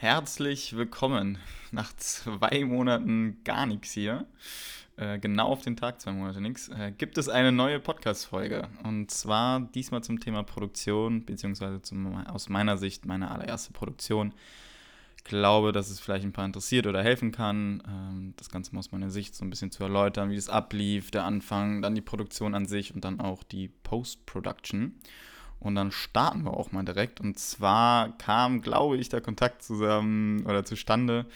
Herzlich willkommen nach zwei Monaten gar nichts hier. Äh, genau auf den Tag, zwei Monate nichts, äh, gibt es eine neue Podcast-Folge. Und zwar diesmal zum Thema Produktion, beziehungsweise zum, aus meiner Sicht meine allererste Produktion. Ich glaube, dass es vielleicht ein paar interessiert oder helfen kann, ähm, das Ganze aus meiner Sicht so ein bisschen zu erläutern, wie es ablief, der Anfang, dann die Produktion an sich und dann auch die Post-Production. Und dann starten wir auch mal direkt. Und zwar kam, glaube ich, der Kontakt zusammen oder zustande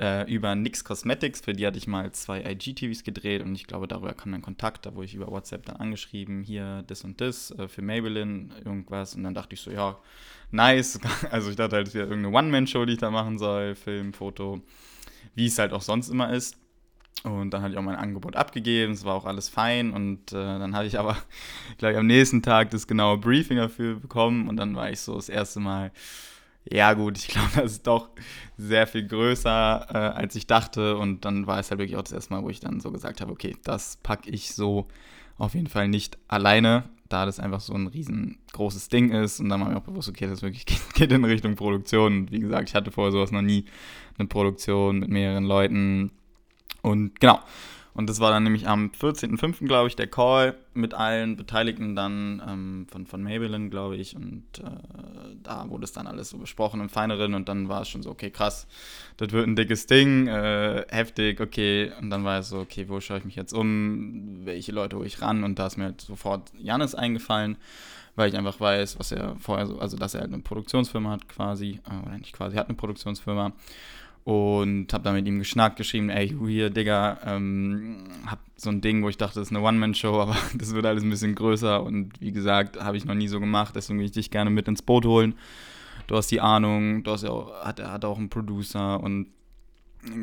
äh, über Nix Cosmetics. Für die hatte ich mal zwei IGTVs gedreht und ich glaube, darüber kam dann Kontakt. Da wurde ich über WhatsApp dann angeschrieben, hier das und das äh, für Maybelline, irgendwas. Und dann dachte ich so, ja, nice. Also ich dachte halt, es wäre irgendeine One-Man-Show, die ich da machen soll, Film, Foto, wie es halt auch sonst immer ist. Und dann hatte ich auch mein Angebot abgegeben, es war auch alles fein. Und äh, dann hatte ich aber gleich am nächsten Tag das genaue Briefing dafür bekommen. Und dann war ich so das erste Mal, ja gut, ich glaube, das ist doch sehr viel größer, äh, als ich dachte. Und dann war es halt wirklich auch das erste Mal, wo ich dann so gesagt habe, okay, das packe ich so auf jeden Fall nicht alleine, da das einfach so ein riesengroßes Ding ist. Und dann war mir auch bewusst, okay, das wirklich geht in Richtung Produktion. Und wie gesagt, ich hatte vorher sowas noch nie, eine Produktion mit mehreren Leuten und genau. Und das war dann nämlich am 14.05., glaube ich, der Call mit allen Beteiligten dann ähm, von, von Maybelline, glaube ich. Und äh, da wurde es dann alles so besprochen im Feineren. Und dann war es schon so, okay, krass, das wird ein dickes Ding, äh, heftig, okay. Und dann war es so, okay, wo schaue ich mich jetzt um? Welche Leute hole ich ran? Und da ist mir halt sofort Janis eingefallen, weil ich einfach weiß, was er vorher so, also dass er halt eine Produktionsfirma hat quasi, äh, oder nicht quasi, hat eine Produktionsfirma und habe dann mit ihm geschnackt, geschrieben, ey, hier, Digga, ähm, hab so ein Ding, wo ich dachte, das ist eine One-Man-Show, aber das wird alles ein bisschen größer und wie gesagt, habe ich noch nie so gemacht, deswegen will ich dich gerne mit ins Boot holen. Du hast die Ahnung, du hast ja auch, hat, hat auch einen Producer und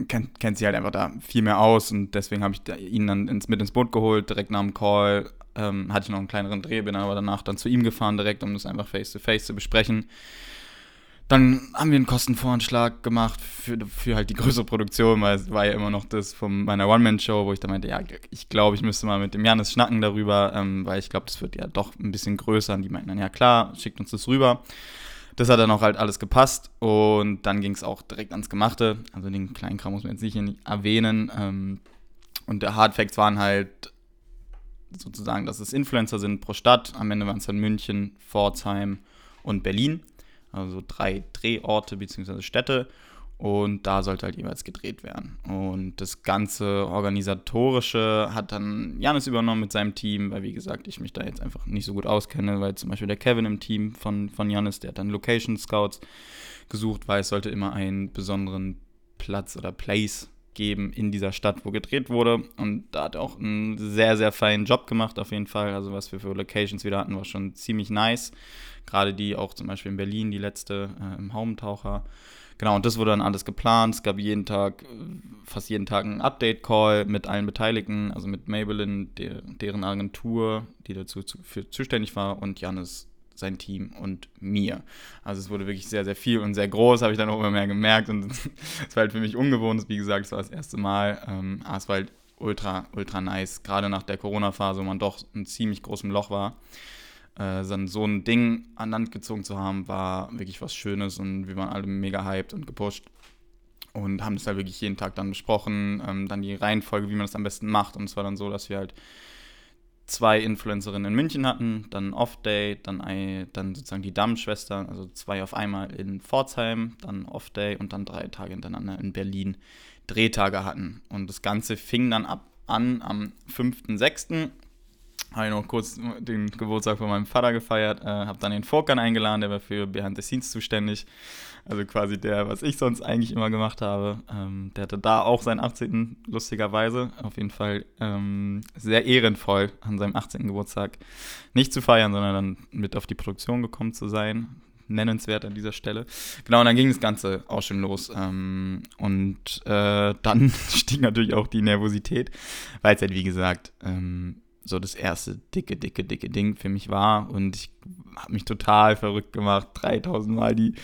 kennt, kennt sie halt einfach da viel mehr aus und deswegen habe ich ihn dann ins, mit ins Boot geholt, direkt nach dem Call. Ähm, hatte ich noch einen kleineren Dreh, bin aber danach dann zu ihm gefahren, direkt, um das einfach face-to-face -face zu besprechen. Dann haben wir einen Kostenvoranschlag gemacht für, für halt die größere Produktion, weil es war ja immer noch das von meiner One-Man-Show, wo ich dann meinte, ja, ich glaube, ich müsste mal mit dem Janis schnacken darüber, ähm, weil ich glaube, das wird ja doch ein bisschen größer. Und die meinten dann, ja klar, schickt uns das rüber. Das hat dann auch halt alles gepasst und dann ging es auch direkt ans Gemachte. Also den kleinen Kram muss man jetzt nicht erwähnen. Ähm, und der Hardfacts waren halt sozusagen, dass es Influencer sind pro Stadt. Am Ende waren es dann München, Pforzheim und Berlin also drei Drehorte bzw. Städte und da sollte halt jeweils gedreht werden. Und das ganze Organisatorische hat dann Janis übernommen mit seinem Team, weil wie gesagt, ich mich da jetzt einfach nicht so gut auskenne, weil zum Beispiel der Kevin im Team von, von Janis, der hat dann Location Scouts gesucht, weil es sollte immer einen besonderen Platz oder Place geben in dieser Stadt, wo gedreht wurde. Und da hat er auch einen sehr, sehr feinen Job gemacht, auf jeden Fall. Also was wir für Locations wieder hatten, war schon ziemlich nice. Gerade die auch zum Beispiel in Berlin, die letzte äh, im Haumtaucher. Genau, und das wurde dann alles geplant. Es gab jeden Tag, fast jeden Tag einen Update-Call mit allen Beteiligten, also mit Maybelline, der, deren Agentur, die dazu zu, für zuständig war, und Janis sein Team und mir. Also es wurde wirklich sehr, sehr viel und sehr groß, habe ich dann auch immer mehr gemerkt. Und es war halt für mich ungewohnt. Wie gesagt, es war das erste Mal. Ähm, aber es war halt ultra, ultra nice. Gerade nach der Corona-Phase, wo man doch in ziemlich großem Loch war äh, so ein Ding an Land gezogen zu haben, war wirklich was Schönes und wir waren alle mega hyped und gepusht und haben das halt wirklich jeden Tag dann besprochen, ähm, dann die Reihenfolge, wie man das am besten macht und es war dann so, dass wir halt zwei Influencerinnen in München hatten, dann Off-Day, dann, dann sozusagen die Dammschwestern, also zwei auf einmal in Pforzheim, dann Off-Day und dann drei Tage hintereinander in Berlin Drehtage hatten. Und das Ganze fing dann ab an am 5.6 habe ich noch kurz den Geburtstag von meinem Vater gefeiert, äh, habe dann den Vorkan eingeladen, der war für Behind the Scenes zuständig. Also quasi der, was ich sonst eigentlich immer gemacht habe. Ähm, der hatte da auch seinen 18. lustigerweise. Auf jeden Fall ähm, sehr ehrenvoll an seinem 18. Geburtstag nicht zu feiern, sondern dann mit auf die Produktion gekommen zu sein. Nennenswert an dieser Stelle. Genau, und dann ging das Ganze auch schon los. Ähm, und äh, dann stieg natürlich auch die Nervosität, weil es halt, wie gesagt, ähm, so das erste dicke, dicke, dicke Ding für mich war. Und ich habe mich total verrückt gemacht, 3000 Mal die,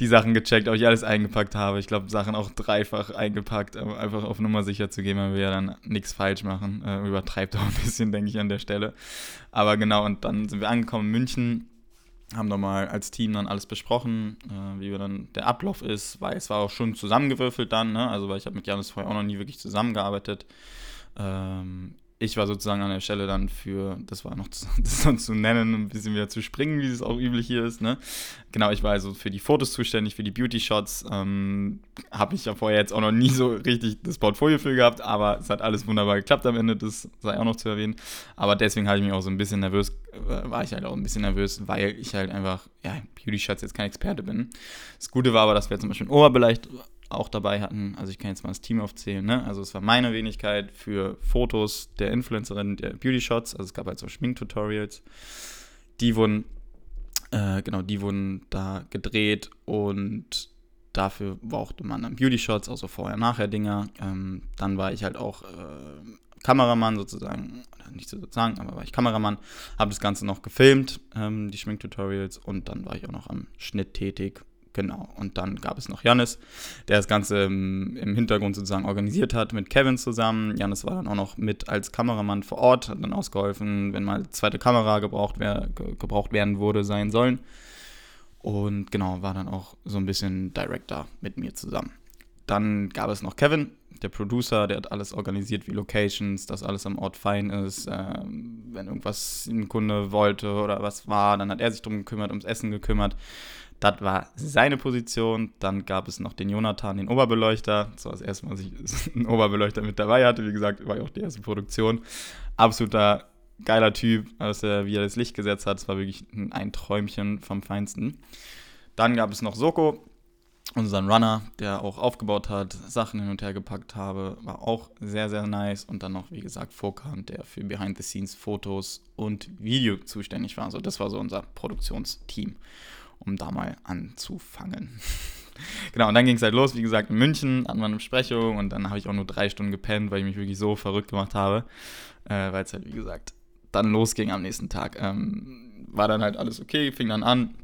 die Sachen gecheckt, ob ich alles eingepackt habe. Ich glaube, Sachen auch dreifach eingepackt, einfach auf Nummer sicher zu gehen, weil wir ja dann nichts falsch machen. Äh, übertreibt auch ein bisschen, denke ich, an der Stelle. Aber genau, und dann sind wir angekommen in München. haben nochmal als Team dann alles besprochen, äh, wie wir dann der Ablauf ist, weil es war auch schon zusammengewürfelt dann, ne? also weil ich habe mit Janis vorher auch noch nie wirklich zusammengearbeitet. Ähm, ich war sozusagen an der Stelle dann für, das war noch zu, das noch zu nennen, ein bisschen wieder zu springen, wie es auch üblich hier ist. Ne? Genau, ich war also für die Fotos zuständig, für die Beauty-Shots. Ähm, Habe ich ja vorher jetzt auch noch nie so richtig das Portfolio für gehabt, aber es hat alles wunderbar geklappt am Ende, das sei auch noch zu erwähnen. Aber deswegen habe ich mich auch so ein bisschen nervös, äh, war ich halt auch ein bisschen nervös, weil ich halt einfach, ja, Beauty-Shots jetzt kein Experte bin. Das Gute war aber, dass wir zum Beispiel ein Oberbereich auch dabei hatten. Also ich kann jetzt mal das Team aufzählen. Ne? Also es war meine Wenigkeit für Fotos der Influencerin, der Beauty Shots. Also es gab halt so Schminktutorials. Die wurden, äh, genau, die wurden da gedreht und dafür brauchte man dann Beauty Shots, also vorher-nachher-Dinger. Ähm, dann war ich halt auch äh, Kameramann sozusagen, nicht sozusagen, aber war ich Kameramann, habe das Ganze noch gefilmt, ähm, die Schminktutorials und dann war ich auch noch am Schnitt tätig Genau. Und dann gab es noch Janis, der das Ganze im, im, Hintergrund sozusagen organisiert hat mit Kevin zusammen. Janis war dann auch noch mit als Kameramann vor Ort, hat dann ausgeholfen, wenn mal zweite Kamera gebraucht, wär, gebraucht werden würde, sein sollen. Und genau, war dann auch so ein bisschen Director mit mir zusammen. Dann gab es noch Kevin, der Producer, der hat alles organisiert wie Locations, dass alles am Ort fein ist. Ähm, wenn irgendwas ein Kunde wollte oder was war, dann hat er sich darum gekümmert, ums Essen gekümmert. Das war seine Position. Dann gab es noch den Jonathan, den Oberbeleuchter. Das war das erste Mal, dass ich einen Oberbeleuchter mit dabei hatte. Wie gesagt, war ja auch die erste Produktion. Absoluter geiler Typ, also wie er das Licht gesetzt hat. Es war wirklich ein Träumchen vom Feinsten. Dann gab es noch Soko, unseren Runner, der auch aufgebaut hat, Sachen hin und her gepackt habe. War auch sehr, sehr nice. Und dann noch, wie gesagt, Fokan, der für Behind-the-Scenes Fotos und Video zuständig war. Also das war so unser Produktionsteam um da mal anzufangen. genau, und dann ging es halt los, wie gesagt, in München, hatten wir eine Besprechung und dann habe ich auch nur drei Stunden gepennt, weil ich mich wirklich so verrückt gemacht habe, äh, weil es halt, wie gesagt, dann losging am nächsten Tag. Ähm, war dann halt alles okay, fing dann an.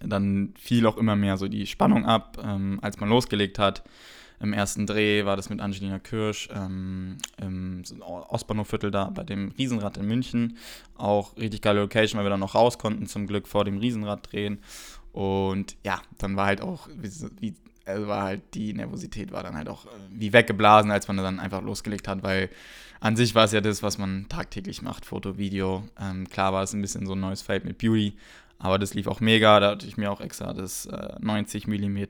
Dann fiel auch immer mehr so die Spannung ab, ähm, als man losgelegt hat. Im ersten Dreh war das mit Angelina Kirsch ähm, im Ostbahnhofviertel da bei dem Riesenrad in München. Auch richtig geile Location, weil wir dann noch raus konnten, zum Glück vor dem Riesenrad drehen. Und ja, dann war halt auch, wie, also war halt die Nervosität war dann halt auch äh, wie weggeblasen, als man dann einfach losgelegt hat, weil an sich war es ja das, was man tagtäglich macht, Foto, Video. Ähm, klar war es ein bisschen so ein neues Feld mit Beauty, aber das lief auch mega. Da hatte ich mir auch extra das äh, 90 mm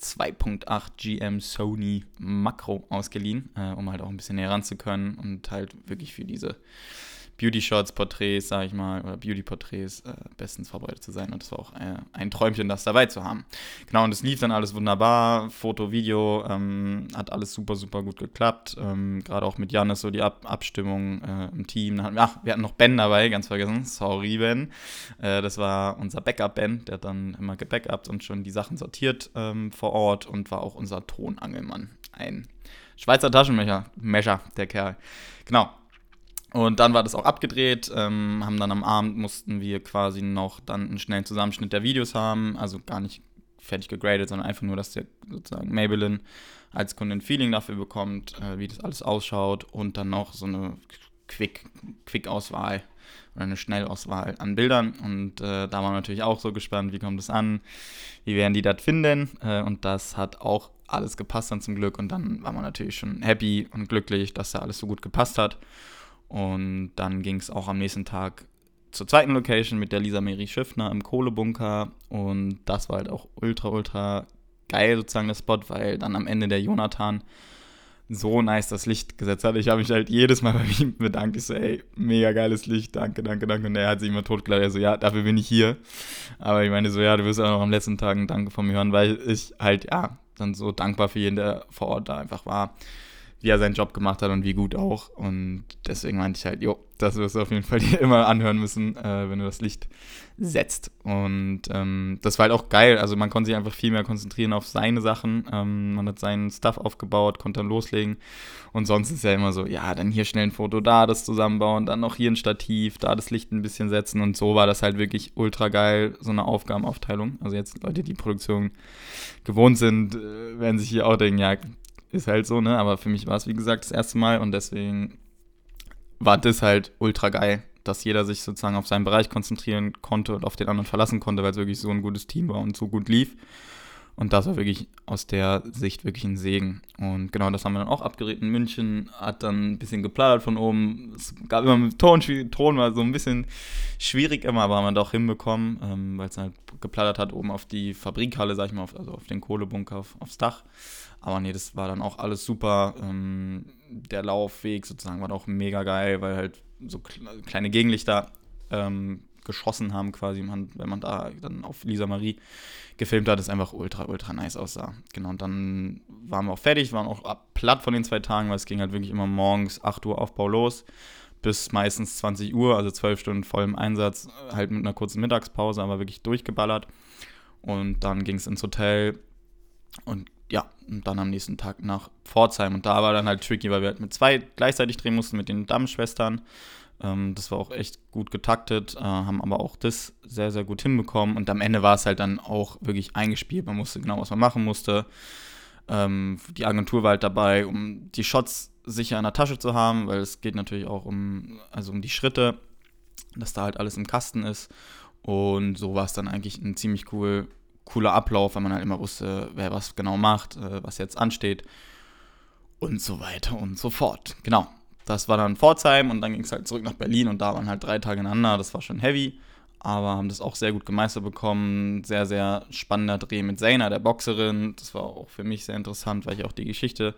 2.8 GM Sony Makro ausgeliehen, äh, um halt auch ein bisschen näher ran zu können und halt wirklich für diese Beauty-Shots, Porträts, sag ich mal, oder Beauty-Porträts äh, bestens vorbereitet zu sein. Und das war auch äh, ein Träumchen, das dabei zu haben. Genau, und es lief dann alles wunderbar. Foto, Video, ähm, hat alles super, super gut geklappt. Ähm, Gerade auch mit Janis so die Ab Abstimmung äh, im Team. Ach, wir hatten noch Ben dabei, ganz vergessen. Sorry, Ben. Äh, das war unser Backup-Ben, der hat dann immer gebackupt und schon die Sachen sortiert ähm, vor Ort und war auch unser Tonangelmann. Ein Schweizer Taschenmesser, der Kerl. Genau. Und dann war das auch abgedreht, ähm, haben dann am Abend mussten wir quasi noch dann einen schnellen Zusammenschnitt der Videos haben, also gar nicht fertig gegradet, sondern einfach nur, dass der sozusagen Maybelline als Kunde ein Feeling dafür bekommt, äh, wie das alles ausschaut und dann noch so eine Quick-Auswahl Quick oder eine Schnellauswahl an Bildern. Und äh, da waren wir natürlich auch so gespannt, wie kommt das an, wie werden die das finden? Äh, und das hat auch alles gepasst dann zum Glück. Und dann war man natürlich schon happy und glücklich, dass da alles so gut gepasst hat und dann ging es auch am nächsten Tag zur zweiten Location mit der Lisa Mary Schiffner im Kohlebunker. Und das war halt auch ultra, ultra geil sozusagen der Spot, weil dann am Ende der Jonathan so nice das Licht gesetzt hat. Ich habe mich halt jedes Mal bei ihm bedankt. Ich so, ey, mega geiles Licht, danke, danke, danke. Und er hat sich immer totgelacht. Er so, ja, dafür bin ich hier. Aber ich meine so, ja, du wirst auch noch am letzten Tag ein Danke von mir hören, weil ich halt, ja, dann so dankbar für jeden, der vor Ort da einfach war wie er seinen Job gemacht hat und wie gut auch. Und deswegen meinte ich halt, jo, das wirst du auf jeden Fall dir immer anhören müssen, äh, wenn du das Licht setzt. Und ähm, das war halt auch geil. Also man konnte sich einfach viel mehr konzentrieren auf seine Sachen. Ähm, man hat seinen Stuff aufgebaut, konnte dann loslegen. Und sonst ist ja immer so, ja, dann hier schnell ein Foto, da das zusammenbauen, dann noch hier ein Stativ, da das Licht ein bisschen setzen. Und so war das halt wirklich ultra geil, so eine Aufgabenaufteilung. Also jetzt Leute, die Produktion gewohnt sind, äh, werden sich hier auch denken, ja, ist halt so, ne? Aber für mich war es, wie gesagt, das erste Mal und deswegen war das halt ultra geil, dass jeder sich sozusagen auf seinen Bereich konzentrieren konnte und auf den anderen verlassen konnte, weil es wirklich so ein gutes Team war und so gut lief. Und das war wirklich aus der Sicht wirklich ein Segen. Und genau das haben wir dann auch abgerät in München, hat dann ein bisschen geplaudert von oben. Es gab immer mit Ton, Ton war so ein bisschen schwierig immer, aber haben wir doch hinbekommen, ähm, weil es halt geplaudert hat oben auf die Fabrikhalle, sag ich mal, auf, also auf den Kohlebunker, auf, aufs Dach. Aber nee, das war dann auch alles super. Ähm, der Laufweg sozusagen war auch mega geil, weil halt so kleine Gegenlichter ähm, geschossen haben quasi, man, wenn man da dann auf Lisa Marie gefilmt hat, ist einfach ultra, ultra nice aussah. Genau, und dann waren wir auch fertig, waren auch platt von den zwei Tagen, weil es ging halt wirklich immer morgens 8 Uhr Aufbau los bis meistens 20 Uhr, also 12 Stunden voll im Einsatz, halt mit einer kurzen Mittagspause, aber wirklich durchgeballert. Und dann ging es ins Hotel und ja, und dann am nächsten Tag nach Pforzheim. Und da war dann halt tricky, weil wir halt mit zwei gleichzeitig drehen mussten, mit den Dammschwestern. Ähm, das war auch echt gut getaktet, äh, haben aber auch das sehr, sehr gut hinbekommen. Und am Ende war es halt dann auch wirklich eingespielt. Man wusste genau, was man machen musste. Ähm, die Agentur war halt dabei, um die Shots sicher in der Tasche zu haben, weil es geht natürlich auch um, also um die Schritte, dass da halt alles im Kasten ist. Und so war es dann eigentlich ein ziemlich cool, cooler Ablauf, weil man halt immer wusste, wer was genau macht, äh, was jetzt ansteht und so weiter und so fort. Genau. Das war dann Pforzheim und dann ging es halt zurück nach Berlin und da waren halt drei Tage ineinander. Das war schon heavy, aber haben das auch sehr gut gemeistert bekommen. Sehr, sehr spannender Dreh mit Zaina, der Boxerin. Das war auch für mich sehr interessant, weil ich auch die Geschichte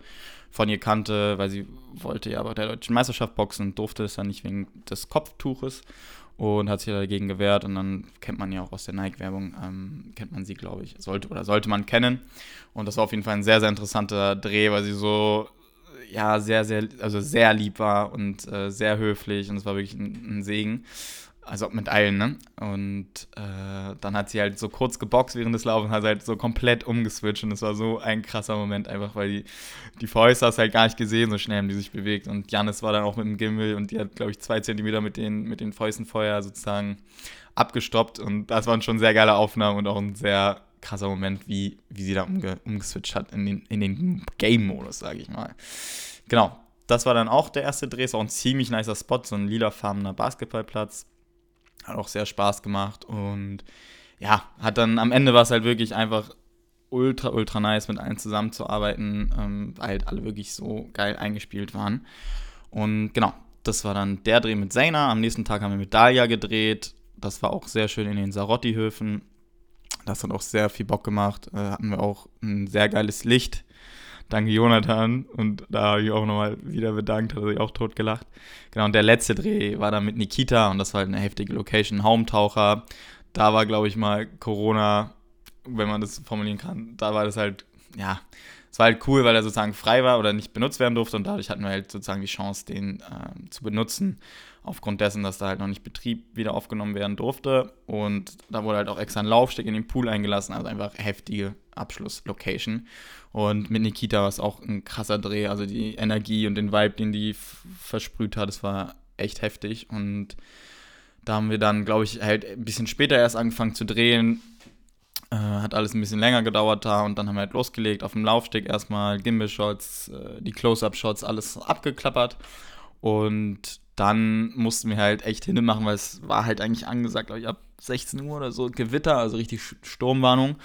von ihr kannte, weil sie wollte ja bei der deutschen Meisterschaft boxen und durfte es dann nicht wegen des Kopftuches und hat sich dagegen gewehrt. Und dann kennt man ja auch aus der Nike-Werbung, ähm, kennt man sie, glaube ich, sollte oder sollte man kennen. Und das war auf jeden Fall ein sehr, sehr interessanter Dreh, weil sie so ja, sehr, sehr, also sehr lieb war und äh, sehr höflich und es war wirklich ein, ein, Segen. Also mit allen, ne? Und äh, dann hat sie halt so kurz geboxt während des Laufens, hat halt so komplett umgeswitcht und es war so ein krasser Moment einfach, weil die, die Fäuste hast halt gar nicht gesehen, so schnell haben die sich bewegt und Janis war dann auch mit dem Gimbal und die hat, glaube ich, zwei Zentimeter mit den, mit den Fäusten vorher sozusagen abgestoppt und das waren schon sehr geile Aufnahmen und auch ein sehr krasser Moment, wie, wie sie da umge umgeswitcht hat in den, in den Game-Modus, sage ich mal. Genau, das war dann auch der erste Dreh. Ist auch ein ziemlich nicer Spot, so ein lilafarbener Basketballplatz. Hat auch sehr Spaß gemacht und ja, hat dann am Ende war es halt wirklich einfach ultra, ultra nice, mit allen zusammenzuarbeiten, ähm, weil halt alle wirklich so geil eingespielt waren. Und genau, das war dann der Dreh mit Zayna. Am nächsten Tag haben wir mit Dahlia gedreht. Das war auch sehr schön in den Sarotti-Höfen. Das hat auch sehr viel Bock gemacht. Äh, hatten wir auch ein sehr geiles Licht. Danke Jonathan. Und da habe ich auch nochmal wieder bedankt, hat er sich auch tot gelacht. Genau, und der letzte Dreh war dann mit Nikita und das war halt eine heftige Location. Haumtaucher. Da war, glaube ich, mal Corona, wenn man das formulieren kann. Da war das halt, ja, es war halt cool, weil er sozusagen frei war oder nicht benutzt werden durfte und dadurch hatten wir halt sozusagen die Chance, den äh, zu benutzen, aufgrund dessen, dass da halt noch nicht Betrieb wieder aufgenommen werden durfte. Und da wurde halt auch extra ein Laufsteg in den Pool eingelassen, also einfach heftige Abschlusslocation. Und mit Nikita war es auch ein krasser Dreh, also die Energie und den Vibe, den die versprüht hat, das war echt heftig. Und da haben wir dann, glaube ich, halt ein bisschen später erst angefangen zu drehen, äh, hat alles ein bisschen länger gedauert da und dann haben wir halt losgelegt auf dem Laufsteg erstmal Gimbal-Shots, äh, die Close-Up-Shots, alles abgeklappert. Und dann mussten wir halt echt hinmachen, weil es war halt eigentlich angesagt, glaube ich, ab 16 Uhr oder so Gewitter, also richtig Sturmwarnung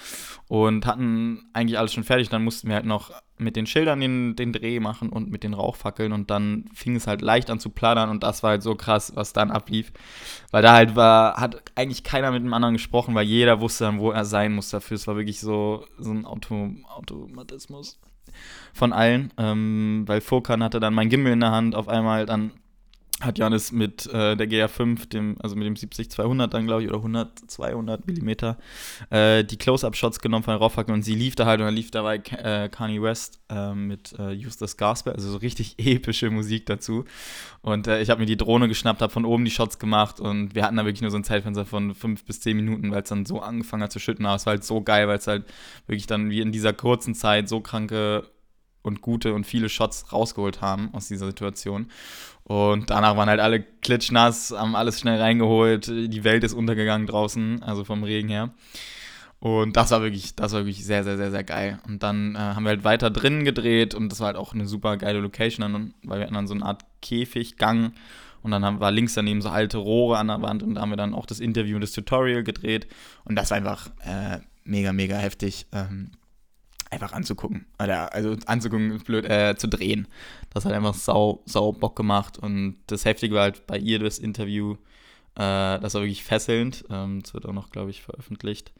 und hatten eigentlich alles schon fertig. Dann mussten wir halt noch mit den Schildern den, den Dreh machen und mit den Rauchfackeln und dann fing es halt leicht an zu plaudern und das war halt so krass, was dann ablief, weil da halt war, hat eigentlich keiner mit dem anderen gesprochen, weil jeder wusste dann, wo er sein muss dafür. Es war wirklich so, so ein Auto, Automatismus von allen, ähm, weil Furkan hatte dann mein Gimbal in der Hand, auf einmal dann hat Janis mit äh, der GR5, dem, also mit dem 70-200 dann, glaube ich, oder 100, 200 Millimeter, äh, die Close-Up-Shots genommen von Raufhacke und sie lief da halt und dann lief dabei äh, Kanye West äh, mit äh, Eustace Gasper, also so richtig epische Musik dazu. Und äh, ich habe mir die Drohne geschnappt, habe von oben die Shots gemacht und wir hatten da wirklich nur so ein Zeitfenster von fünf bis zehn Minuten, weil es dann so angefangen hat zu schütten, aber es war halt so geil, weil es halt wirklich dann wie in dieser kurzen Zeit so kranke und gute und viele Shots rausgeholt haben aus dieser Situation. Und danach waren halt alle klitschnass, haben alles schnell reingeholt. Die Welt ist untergegangen draußen, also vom Regen her. Und das war wirklich, das war wirklich sehr, sehr, sehr, sehr geil. Und dann äh, haben wir halt weiter drinnen gedreht und das war halt auch eine super geile Location, weil wir hatten dann so eine Art Käfiggang Und dann haben, war links daneben so alte Rohre an der Wand und da haben wir dann auch das Interview und das Tutorial gedreht. Und das war einfach äh, mega, mega heftig. Ähm, einfach anzugucken. Also anzugucken, blöd, äh, zu drehen. Das hat einfach sau, sau Bock gemacht. Und das Heftige war halt bei ihr das Interview. Äh, das war wirklich fesselnd. Ähm, das wird auch noch, glaube ich, veröffentlicht.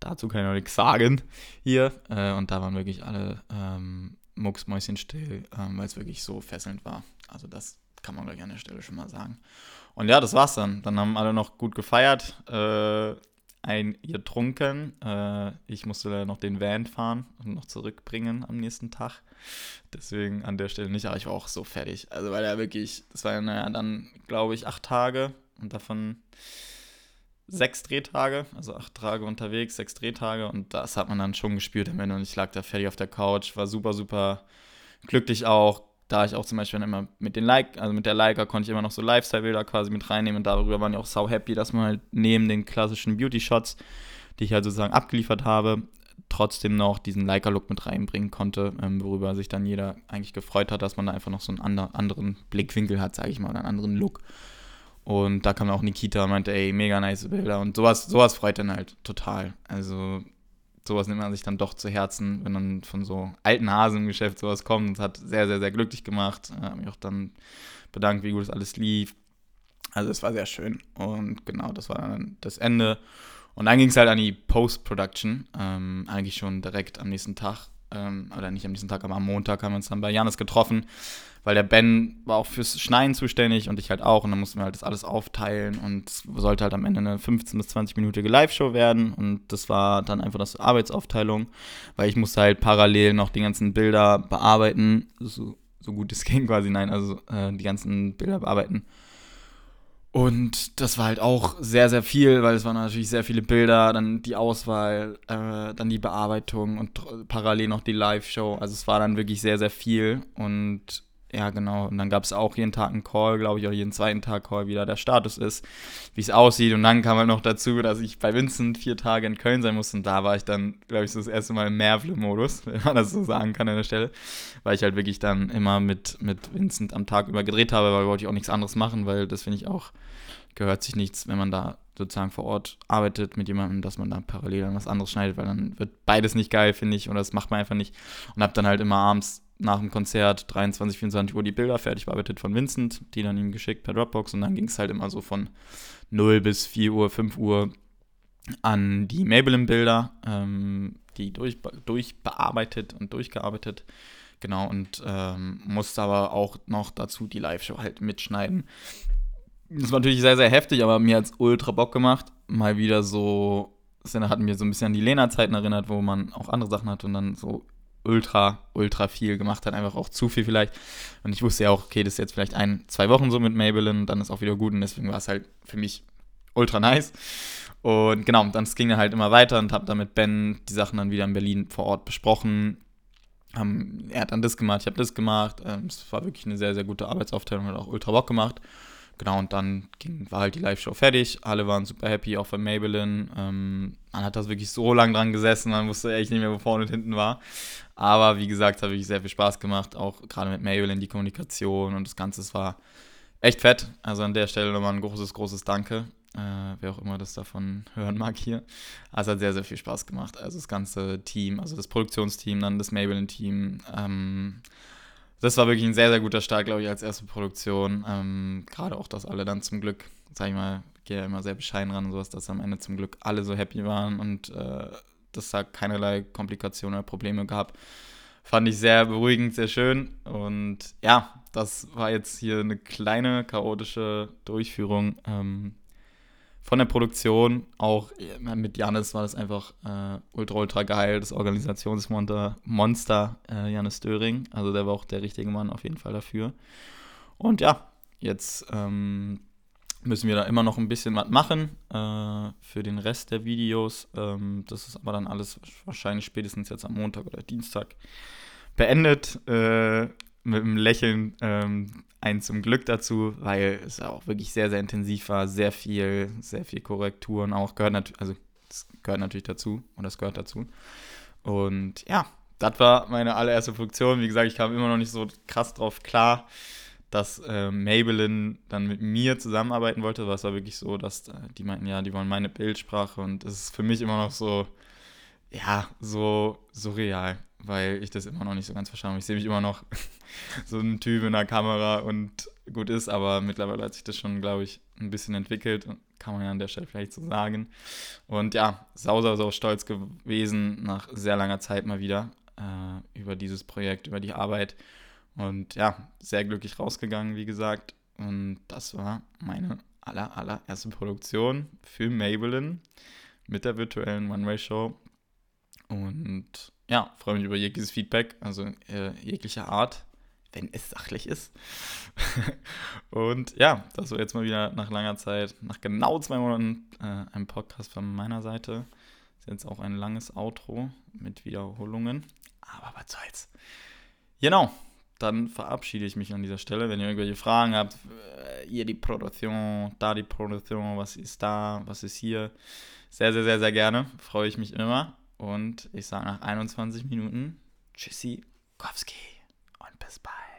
Dazu kann ich noch nichts sagen hier. Äh, und da waren wirklich alle ähm, Mäuschen still, ähm, weil es wirklich so fesselnd war. Also das kann man, glaube ich, an der Stelle schon mal sagen. Und ja, das war's dann. Dann haben alle noch gut gefeiert. Äh, ein getrunken. Äh, ich musste leider noch den Van fahren und noch zurückbringen am nächsten Tag. Deswegen an der Stelle nicht, aber ich war auch so fertig. Also weil er wirklich, das war ja dann, glaube ich, acht Tage und davon sechs Drehtage, also acht Tage unterwegs, sechs Drehtage und das hat man dann schon gespürt am Ende und ich lag da fertig auf der Couch, war super, super glücklich auch, da ich auch zum Beispiel immer mit den like, also mit der Leica konnte ich immer noch so Lifestyle-Bilder quasi mit reinnehmen und darüber waren die auch sau happy, dass man halt neben den klassischen Beauty-Shots, die ich halt sozusagen abgeliefert habe, trotzdem noch diesen Leica-Look mit reinbringen konnte, ähm, worüber sich dann jeder eigentlich gefreut hat, dass man da einfach noch so einen ander, anderen Blickwinkel hat, sage ich mal, einen anderen Look. Und da kam auch Nikita und meinte, ey, mega nice Bilder. Und sowas, sowas freut dann halt total. Also sowas nimmt man sich dann doch zu Herzen, wenn dann von so alten Hasen im Geschäft sowas kommt. Das hat sehr, sehr, sehr glücklich gemacht. Ich habe mich auch dann bedankt, wie gut es alles lief. Also es war sehr schön. Und genau, das war dann das Ende. Und dann ging es halt an die Post-Production. Ähm, eigentlich schon direkt am nächsten Tag. Ähm, oder nicht am nächsten Tag, aber am Montag haben wir uns dann bei Janis getroffen weil der Ben war auch fürs Schneiden zuständig und ich halt auch. Und dann mussten wir halt das alles aufteilen und es sollte halt am Ende eine 15- bis 20-minütige Live-Show werden. Und das war dann einfach das Arbeitsaufteilung, weil ich musste halt parallel noch die ganzen Bilder bearbeiten, so, so gut es ging quasi, nein, also äh, die ganzen Bilder bearbeiten. Und das war halt auch sehr, sehr viel, weil es waren natürlich sehr viele Bilder, dann die Auswahl, äh, dann die Bearbeitung und parallel noch die Live-Show. Also es war dann wirklich sehr, sehr viel. Und ja, genau. Und dann gab es auch jeden Tag einen Call, glaube ich, auch jeden zweiten Tag Call, wie da der Status ist, wie es aussieht. Und dann kam halt noch dazu, dass ich bei Vincent vier Tage in Köln sein musste. Und da war ich dann, glaube ich, so das erste Mal im Mehrflip-Modus, wenn man das so sagen kann an der Stelle. Weil ich halt wirklich dann immer mit, mit Vincent am Tag über gedreht habe, weil wollte ich auch nichts anderes machen, weil das finde ich auch, gehört sich nichts, wenn man da sozusagen vor Ort arbeitet mit jemandem, dass man da parallel dann was anderes schneidet, weil dann wird beides nicht geil, finde ich, oder das macht man einfach nicht. Und habe dann halt immer abends nach dem Konzert 23, 24 Uhr die Bilder fertig bearbeitet von Vincent, die dann ihm geschickt per Dropbox und dann ging es halt immer so von 0 bis 4 Uhr, 5 Uhr an die Maybelline-Bilder, ähm, die durch, durchbearbeitet und durchgearbeitet. Genau, und ähm, musste aber auch noch dazu die Live-Show halt mitschneiden. Das war natürlich sehr, sehr heftig, aber mir hat es ultra Bock gemacht. Mal wieder so, das hat mir so ein bisschen an die Lena-Zeiten erinnert, wo man auch andere Sachen hat und dann so ultra, ultra viel gemacht hat, einfach auch zu viel vielleicht. Und ich wusste ja auch, okay, das ist jetzt vielleicht ein, zwei Wochen so mit Maybelline, dann ist auch wieder gut und deswegen war es halt für mich ultra nice. Und genau, dann ging dann halt immer weiter und habe dann mit Ben die Sachen dann wieder in Berlin vor Ort besprochen. Er hat dann das gemacht, ich habe das gemacht. Ähm, es war wirklich eine sehr, sehr gute Arbeitsaufteilung, hat auch ultra Bock gemacht. Genau, und dann ging, war halt die Live-Show fertig. Alle waren super happy, auch von Maybelline. Ähm, man hat das wirklich so lange dran gesessen, man wusste echt nicht mehr, wo vorne und hinten war. Aber wie gesagt, hat wirklich sehr viel Spaß gemacht, auch gerade mit Maybelline die Kommunikation und das Ganze. Es war echt fett. Also an der Stelle nochmal ein großes, großes Danke. Äh, wer auch immer das davon hören mag hier. Also hat sehr, sehr viel Spaß gemacht. Also das ganze Team, also das Produktionsteam, dann das Maybelline-Team. Ähm, das war wirklich ein sehr, sehr guter Start, glaube ich, als erste Produktion. Ähm, Gerade auch, dass alle dann zum Glück, sag ich mal, gehe ja immer sehr bescheiden ran und sowas, dass am Ende zum Glück alle so happy waren und äh, dass da keinerlei Komplikationen oder Probleme gab. Fand ich sehr beruhigend, sehr schön. Und ja, das war jetzt hier eine kleine chaotische Durchführung ähm, von der Produktion, auch mit Janis war das einfach äh, ultra, ultra geil. Das Organisationsmonster Monster äh, Janis Döring. Also der war auch der richtige Mann auf jeden Fall dafür. Und ja, jetzt ähm, müssen wir da immer noch ein bisschen was machen äh, für den Rest der Videos. Ähm, das ist aber dann alles wahrscheinlich spätestens jetzt am Montag oder Dienstag beendet. Äh, mit einem Lächeln ähm, ein zum Glück dazu, weil es auch wirklich sehr, sehr intensiv war, sehr viel, sehr viel Korrekturen auch gehört natürlich, also das gehört natürlich dazu und das gehört dazu. Und ja, das war meine allererste Funktion. Wie gesagt, ich kam immer noch nicht so krass drauf klar, dass äh, Maybelline dann mit mir zusammenarbeiten wollte, war es war wirklich so, dass äh, die meinten, ja, die wollen meine Bildsprache und es ist für mich immer noch so, ja, so surreal, weil ich das immer noch nicht so ganz verstanden habe. Ich sehe mich immer noch so ein Typ in der Kamera und gut ist, aber mittlerweile hat sich das schon, glaube ich, ein bisschen entwickelt, kann man ja an der Stelle vielleicht so sagen. Und ja, sau, sau, sau stolz gewesen, nach sehr langer Zeit mal wieder äh, über dieses Projekt, über die Arbeit. Und ja, sehr glücklich rausgegangen, wie gesagt. Und das war meine aller, allererste Produktion für Maybelline mit der virtuellen One-Way-Show. Und ja, freue mich über jegliches Feedback, also äh, jeglicher Art, wenn es sachlich ist. und ja, das war jetzt mal wieder nach langer Zeit, nach genau zwei Monaten, äh, ein Podcast von meiner Seite. Ist jetzt auch ein langes Outro mit Wiederholungen. Aber was soll's. Genau, dann verabschiede ich mich an dieser Stelle. Wenn ihr irgendwelche Fragen habt, äh, hier die Produktion, da die Produktion, was ist da, was ist hier, sehr, sehr, sehr, sehr gerne. Freue ich mich immer. Und ich sage nach 21 Minuten Tschüssi, Kowski und bis bald.